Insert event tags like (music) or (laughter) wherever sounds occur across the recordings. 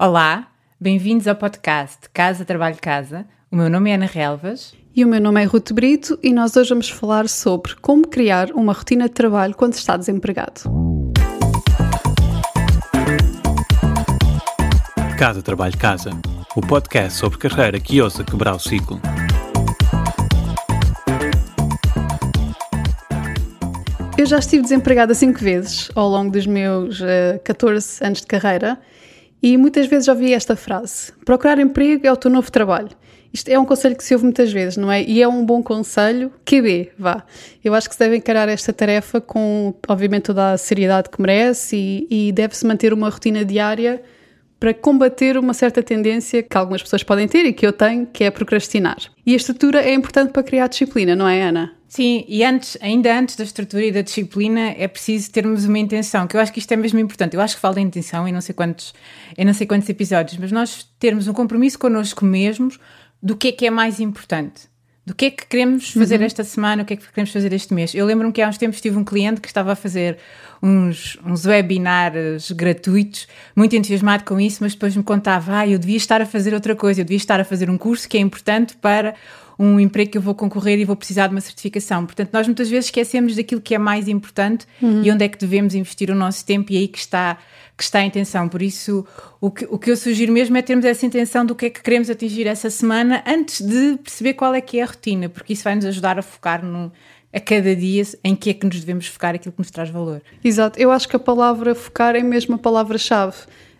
Olá, bem-vindos ao podcast Casa Trabalho Casa. O meu nome é Ana Relvas. E o meu nome é Ruth Brito e nós hoje vamos falar sobre como criar uma rotina de trabalho quando está desempregado. Casa Trabalho Casa, o podcast sobre carreira que ousa quebrar o ciclo. Eu já estive desempregada cinco vezes ao longo dos meus uh, eh, 14 anos de carreira e muitas vezes ouvi esta frase: procurar emprego é o teu novo trabalho. Isto é um conselho que se ouve muitas vezes, não é? E é um bom conselho, QB, vá. Eu acho que se deve encarar esta tarefa com, obviamente, toda a seriedade que merece e, e deve-se manter uma rotina diária para combater uma certa tendência que algumas pessoas podem ter e que eu tenho, que é procrastinar. E a estrutura é importante para criar disciplina, não é, Ana? Sim, e antes, ainda antes da estrutura e da disciplina, é preciso termos uma intenção, que eu acho que isto é mesmo importante. Eu acho que falo em intenção em não sei quantos, em não sei quantos episódios, mas nós termos um compromisso connosco mesmos do que é que é mais importante. Do que é que queremos fazer uhum. esta semana, o que é que queremos fazer este mês. Eu lembro-me que há uns tempos tive um cliente que estava a fazer uns, uns webinars gratuitos, muito entusiasmado com isso, mas depois me contava, ah, eu devia estar a fazer outra coisa, eu devia estar a fazer um curso que é importante para um emprego que eu vou concorrer e vou precisar de uma certificação. Portanto, nós muitas vezes esquecemos daquilo que é mais importante uhum. e onde é que devemos investir o nosso tempo e é aí que está, que está a intenção. Por isso, o que, o que eu sugiro mesmo é termos essa intenção do que é que queremos atingir essa semana antes de perceber qual é que é a rotina, porque isso vai nos ajudar a focar no, a cada dia em que é que nos devemos focar aquilo que nos traz valor. Exato, eu acho que a palavra focar é mesmo a palavra-chave.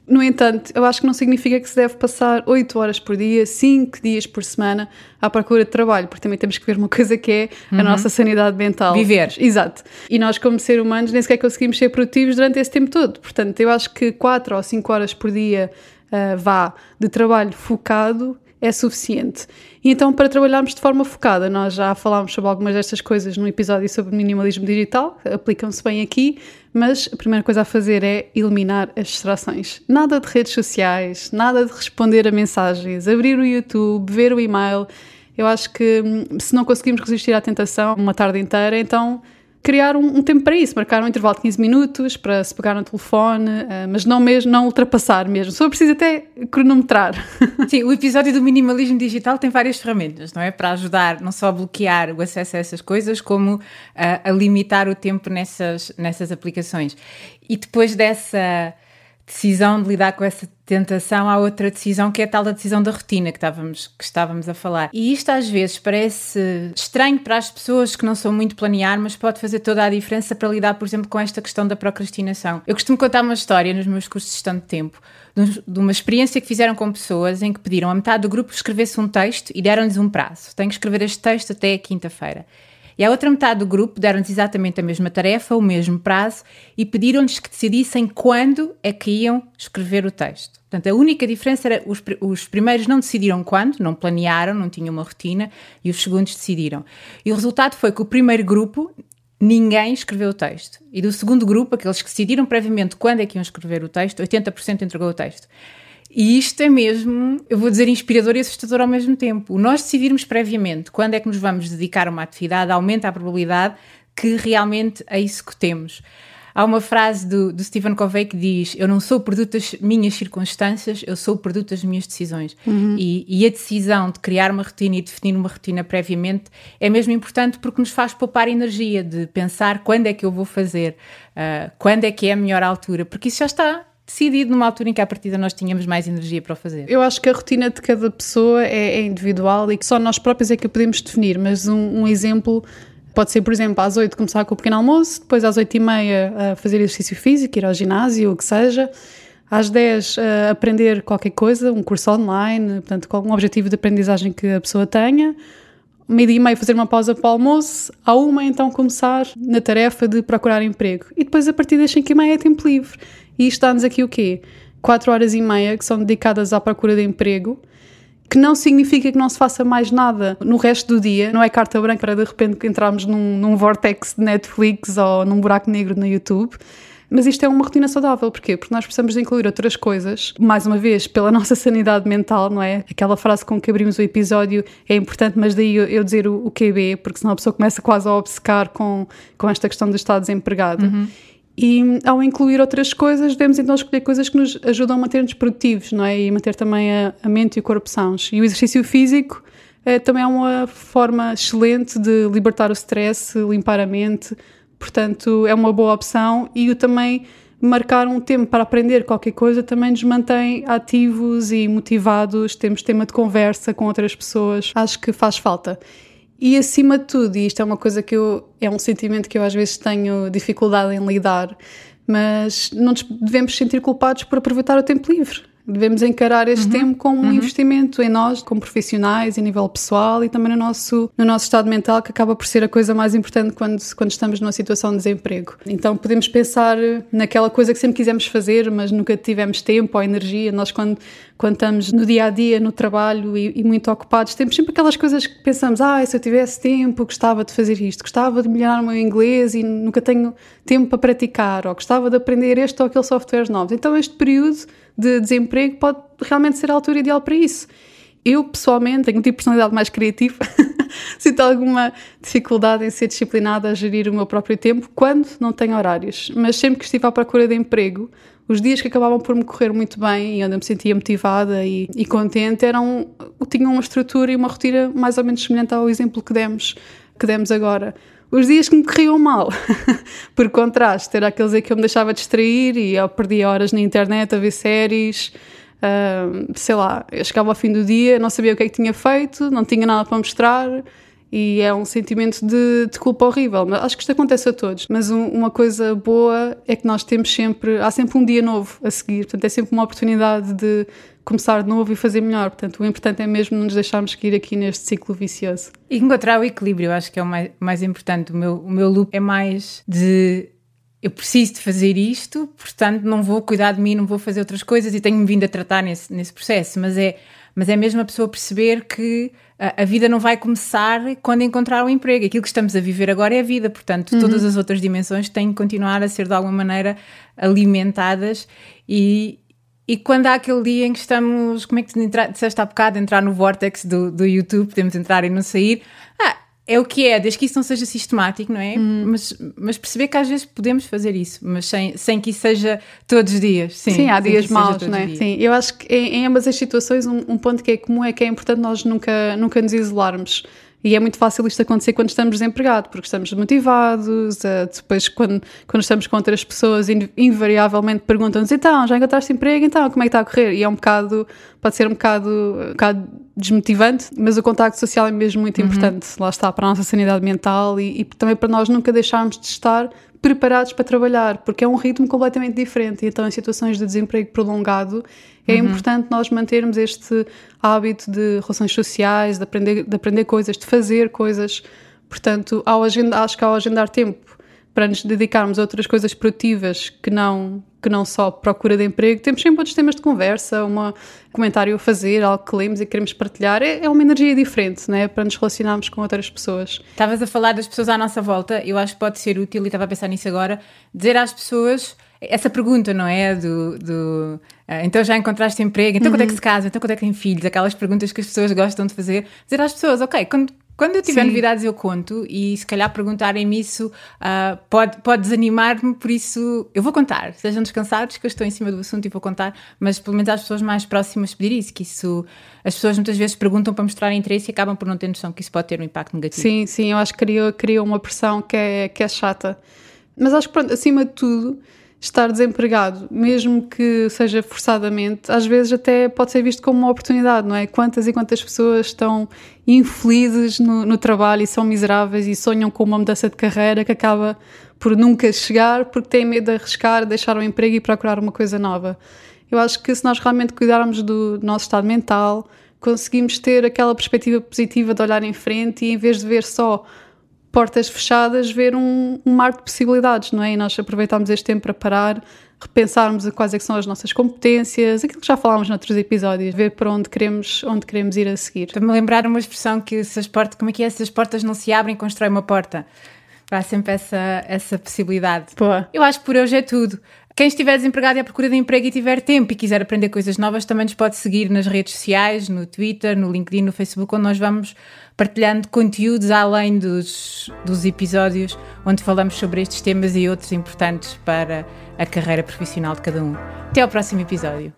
No entanto, eu acho que não significa que se deve passar 8 horas por dia, 5 dias por semana à procura de trabalho, porque também temos que ver uma coisa que é a uhum. nossa sanidade mental. Viver. Exato. E nós, como seres humanos, nem sequer conseguimos ser produtivos durante esse tempo todo. Portanto, eu acho que 4 ou 5 horas por dia uh, vá de trabalho focado é suficiente. E então, para trabalharmos de forma focada, nós já falámos sobre algumas destas coisas no episódio sobre minimalismo digital, aplicam-se bem aqui, mas a primeira coisa a fazer é eliminar as distrações. Nada de redes sociais, nada de responder a mensagens, abrir o YouTube, ver o e-mail. Eu acho que hum, se não conseguimos resistir à tentação uma tarde inteira, então criar um, um, tempo para isso, marcar um intervalo de 15 minutos para se pegar no telefone, uh, mas não mesmo, não ultrapassar mesmo. Só preciso até cronometrar. (laughs) Sim, o episódio do minimalismo digital tem várias ferramentas, não é? Para ajudar não só a bloquear o acesso a essas coisas, como uh, a limitar o tempo nessas, nessas aplicações. E depois dessa decisão de lidar com essa tentação, há outra decisão que é a tal da decisão da rotina que estávamos, que estávamos a falar. E isto às vezes parece estranho para as pessoas que não são muito planear, mas pode fazer toda a diferença para lidar, por exemplo, com esta questão da procrastinação. Eu costumo contar uma história nos meus cursos de gestão de tempo, de uma experiência que fizeram com pessoas em que pediram a metade do grupo que escrevesse um texto e deram-lhes um prazo. Tenho que escrever este texto até a quinta-feira. E a outra metade do grupo deram-lhes exatamente a mesma tarefa, o mesmo prazo e pediram-lhes que decidissem quando é que iam escrever o texto. Portanto, a única diferença era os, os primeiros não decidiram quando, não planearam, não tinham uma rotina e os segundos decidiram. E o resultado foi que o primeiro grupo ninguém escreveu o texto. E do segundo grupo, aqueles que decidiram previamente quando é que iam escrever o texto, 80% entregou o texto. E isto é mesmo, eu vou dizer, inspirador e assustador ao mesmo tempo. Nós decidirmos previamente quando é que nos vamos dedicar a uma atividade aumenta a probabilidade que realmente a executemos. Há uma frase do, do Stephen Covey que diz: Eu não sou produto das minhas circunstâncias, eu sou produto das minhas decisões. Uhum. E, e, a decisão de criar uma rotina e definir uma rotina previamente é mesmo importante porque nos faz poupar energia de pensar quando é que eu vou fazer, uh, quando é que é a melhor altura, porque isso já está decidido numa altura em que à partida nós tínhamos mais energia para o fazer. Eu acho que a rotina de cada pessoa é, é individual e que só nós próprios é que a podemos definir, mas um, um exemplo pode ser, por exemplo, às 8 começar com o pequeno almoço, depois às 8 e meia fazer exercício físico, ir ao ginásio, o que seja, às 10 a aprender qualquer coisa, um curso online, portanto, com algum objetivo de aprendizagem que a pessoa tenha, meio-dia e meio fazer uma pausa para o almoço, à uma então começar na tarefa de procurar emprego. E depois a partir das 5 e meia é tempo livre. E isto dá-nos aqui o quê? 4 horas e meia que são dedicadas à procura de emprego, que não significa que não se faça mais nada no resto do dia, não é carta branca para de repente entrarmos num, num vortex de Netflix ou num buraco negro no YouTube. Mas isto é uma rotina saudável, porquê? Porque nós precisamos de incluir outras coisas, mais uma vez, pela (laughs) nossa sanidade mental, não é? Aquela frase com que abrimos o episódio é importante, mas daí eu, eu dizer o, o QB, porque senão a pessoa começa quase a obcecar com, com esta questão de estar desempregado. Uhum. E ao incluir outras coisas, devemos então escolher coisas que nos ajudam a manter-nos produtivos, não é? E manter também a, a mente e o corpo sãos. E o exercício físico é, também é uma forma excelente de libertar o stress, limpar a mente, portanto é uma boa opção. E o também marcar um tempo para aprender qualquer coisa também nos mantém ativos e motivados, temos tema de conversa com outras pessoas, acho que faz falta. E acima de tudo, e isto é uma coisa que eu, é um sentimento que eu às vezes tenho dificuldade em lidar, mas não nos devemos sentir culpados por aproveitar o tempo livre. Devemos encarar este uhum, tempo como um uhum. investimento em nós, como profissionais, a nível pessoal e também no nosso, no nosso estado mental, que acaba por ser a coisa mais importante quando, quando estamos numa situação de desemprego. Então podemos pensar naquela coisa que sempre quisemos fazer, mas nunca tivemos tempo ou energia. Nós, quando, quando estamos no dia a dia, no trabalho e, e muito ocupados, temos sempre aquelas coisas que pensamos: ah, se eu tivesse tempo, gostava de fazer isto, gostava de melhorar o meu inglês e nunca tenho tempo para praticar, ou gostava de aprender este ou aquele software novo. Então este período de desemprego pode realmente ser a altura ideal para isso. Eu, pessoalmente, tenho um tipo de personalidade mais criativa, (laughs) sinto alguma dificuldade em ser disciplinada a gerir o meu próprio tempo quando não tenho horários. Mas sempre que estive à procura de emprego, os dias que acabavam por me correr muito bem e onde eu me sentia motivada e, e contente eram, tinham uma estrutura e uma rotina mais ou menos semelhante ao exemplo que demos, que demos agora os dias que me corriam mal, (laughs) por contraste, era aqueles em que eu me deixava distrair e eu perdia horas na internet a ver séries, uh, sei lá, eu chegava ao fim do dia, não sabia o que é que tinha feito, não tinha nada para mostrar e é um sentimento de, de culpa horrível. Mas acho que isto acontece a todos. Mas um, uma coisa boa é que nós temos sempre, há sempre um dia novo a seguir, portanto é sempre uma oportunidade de começar de novo e fazer melhor. Portanto, o importante é mesmo não nos deixarmos cair aqui neste ciclo vicioso. E encontrar o equilíbrio, acho que é o mais, mais importante. O meu, o meu loop é mais de eu preciso de fazer isto, portanto não vou cuidar de mim, não vou fazer outras coisas e tenho-me vindo a tratar nesse, nesse processo. Mas é, mas é mesmo a pessoa perceber que a, a vida não vai começar quando encontrar um emprego. Aquilo que estamos a viver agora é a vida, portanto, uhum. todas as outras dimensões têm que continuar a ser de alguma maneira alimentadas e, e quando há aquele dia em que estamos, como é que tu disseste há bocado, entrar no vortex do, do YouTube, podemos entrar e não sair, ah, é o que é, desde que isso não seja sistemático, não é? Hum. Mas, mas perceber que às vezes podemos fazer isso, mas sem, sem que isso seja todos os dias. Sim, Sim há dias maus, não é? Sim, eu acho que em, em ambas as situações um, um, ponto que é comum é que é importante nós nunca, nunca nos isolarmos. E é muito fácil isto acontecer quando estamos desempregados, porque estamos motivados, uh, depois quando, quando estamos com outras pessoas, invariavelmente perguntam-nos, então, já encontraste emprego? Então, como é que está a correr? E é um bocado, pode ser um bocado, um bocado desmotivante, mas o contacto social é mesmo muito uhum. importante, lá está, para a nossa sanidade mental e, e também para nós nunca deixarmos de estar preparados para trabalhar, porque é um ritmo completamente diferente. Então, em situações de desemprego prolongado, é uhum. importante nós mantermos este hábito de relações sociais, de aprender, de aprender coisas, de fazer coisas. Portanto, ao acho que ao agendar tempo para nos dedicarmos a outras coisas produtivas que não que não só procura de emprego, temos sempre outros temas de conversa, um comentário a fazer, algo que lemos e queremos partilhar. É, é uma energia diferente, né? Para nos relacionarmos com outras pessoas. Estavas a falar das pessoas à nossa volta, eu acho que pode ser útil, e estava a pensar nisso agora, dizer às pessoas essa pergunta, não é? Do, do uh, então já encontraste emprego, então uhum. quando é que uhum. se casa, então quando é que tem filhos, aquelas perguntas que as pessoas gostam de fazer. Dizer às pessoas, ok, quando, quando eu tiver Sim. novidades eu conto e se calhar perguntarem-me isso uh, pode, pode desanimar-me, por isso eu vou contar. Sejam descansados que eu estou em cima do assunto e vou contar, mas pelo menos às pessoas mais próximas pedir isso, que isso as pessoas muitas vezes perguntam para mostrar interesse e acabam por não ter noção que isso pode ter um impacto negativo. Sim, sim, eu acho que cria, cria uma pressão que é, que é chata. Mas acho que pronto, acima de tudo estar desempregado, mesmo que seja forçadamente, às vezes até pode ser visto como uma oportunidade, não é? Quantas e quantas pessoas estão infelizes no, no, trabalho e são miseráveis e sonham com uma mudança de carreira que acaba por nunca chegar porque têm medo de arriscar, deixar o emprego e procurar uma coisa nova. Eu acho que se nós realmente cuidarmos do nosso estado mental, conseguimos ter aquela perspectiva positiva de olhar em frente e em vez de ver só portas fechadas, ver um, um mar de possibilidades, não é? E nós aproveitamos este tempo para parar, repensarmos quais é que são as nossas competências, aquilo que já falámos noutros episódios, ver para onde queremos, onde queremos ir a seguir. Estou-me a lembrar uma expressão que se as portas, como é que é? Se as portas não se abrem, constrói uma porta. Há sempre essa, essa possibilidade. Boa. Eu acho que por hoje é tudo. Quem estiver desempregado e à procura de emprego e tiver tempo e quiser aprender coisas novas, também nos pode seguir nas redes sociais, no Twitter, no LinkedIn, no Facebook, onde nós vamos partilhando conteúdos além dos, dos episódios, onde falamos sobre estes temas e outros importantes para a carreira profissional de cada um. Até ao próximo episódio.